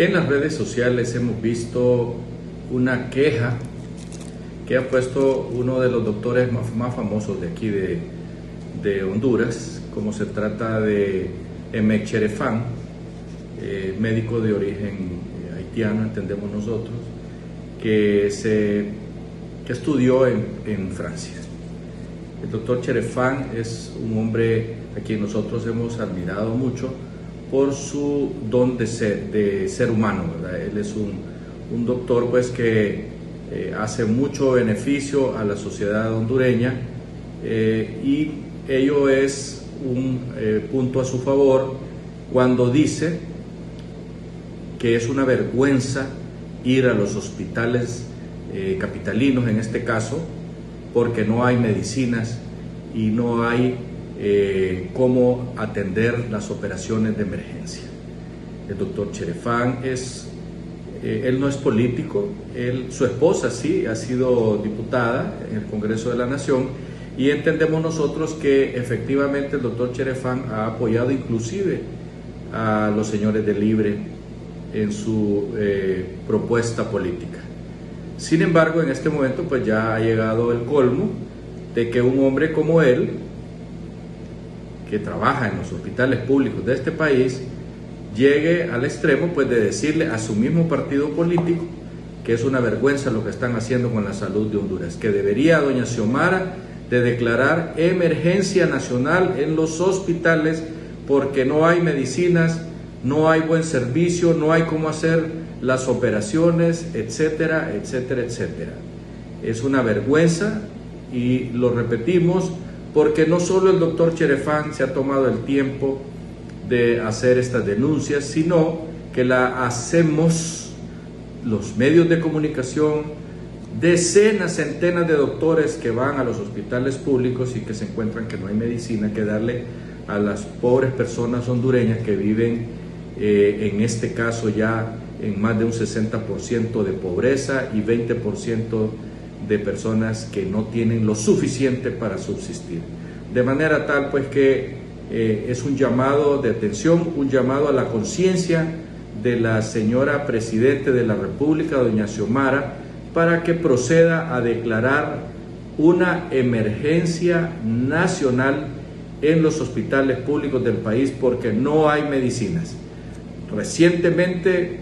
En las redes sociales hemos visto una queja que ha puesto uno de los doctores más, famosos de aquí de, Honduras, como se trata de Emek Cherefán, eh, médico de origen haitiano, entendemos nosotros, que, se, que estudió en, en Francia. El doctor Cherefán es un hombre a quien nosotros hemos admirado mucho por su don de ser, humano. Él es un, doctor pues, que eh, hace mucho beneficio a la sociedad hondureña eh, y ello es un eh, punto a su favor cuando dice que es una vergüenza ir a los hospitales capitalinos en este caso porque no hay medicinas y no hay eh, cómo atender las operaciones de emergencia. El doctor Cherefán es, eh, él no es político, él, su esposa sí ha sido diputada en el Congreso de la Nación y entendemos nosotros que efectivamente el doctor Cherefán ha apoyado inclusive a los señores de Libre en su eh, propuesta política. Sin embargo, en este momento pues ya ha llegado el colmo de que un hombre como él, que trabaja en los hospitales públicos de este país, llegue al extremo pues de decirle a su mismo partido político que es una vergüenza lo que están haciendo con la salud de Honduras, que debería doña Xiomara de declarar emergencia nacional en los hospitales porque no hay medicinas, no hay buen servicio, no hay cómo hacer las operaciones, etcétera, etcétera, etcétera. Es una vergüenza y lo repetimos porque no solo el doctor Cherefán se ha tomado el tiempo de hacer estas denuncias, sino que la hacemos los medios de comunicación, decenas, centenas de doctores que van a los hospitales públicos y que se encuentran que no hay medicina que darle a las pobres personas hondureñas que viven eh, en este caso ya en más de un 60% de pobreza y 20% de personas que no tienen lo suficiente para subsistir. De manera tal pues que eh, es un llamado de atención, un llamado a la conciencia de la señora Presidente de la República, doña Xiomara, para que proceda a declarar una emergencia nacional en los hospitales públicos del país porque no hay medicinas. Recientemente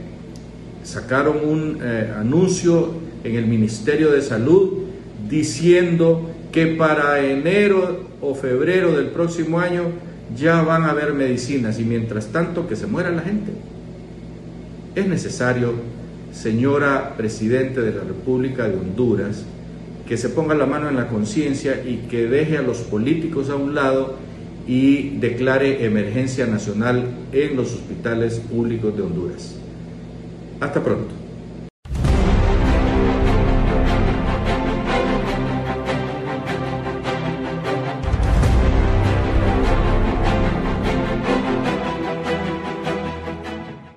sacaron un eh, anuncio en el Ministerio de Salud diciendo que para enero o febrero del próximo año ya van a haber medicinas y mientras tanto que se muera la gente. Es necesario, señora Presidente de la República de Honduras, que se ponga la mano en la conciencia y que deje a los políticos a un lado y declare emergencia nacional en los hospitales públicos de Honduras. Hasta pronto.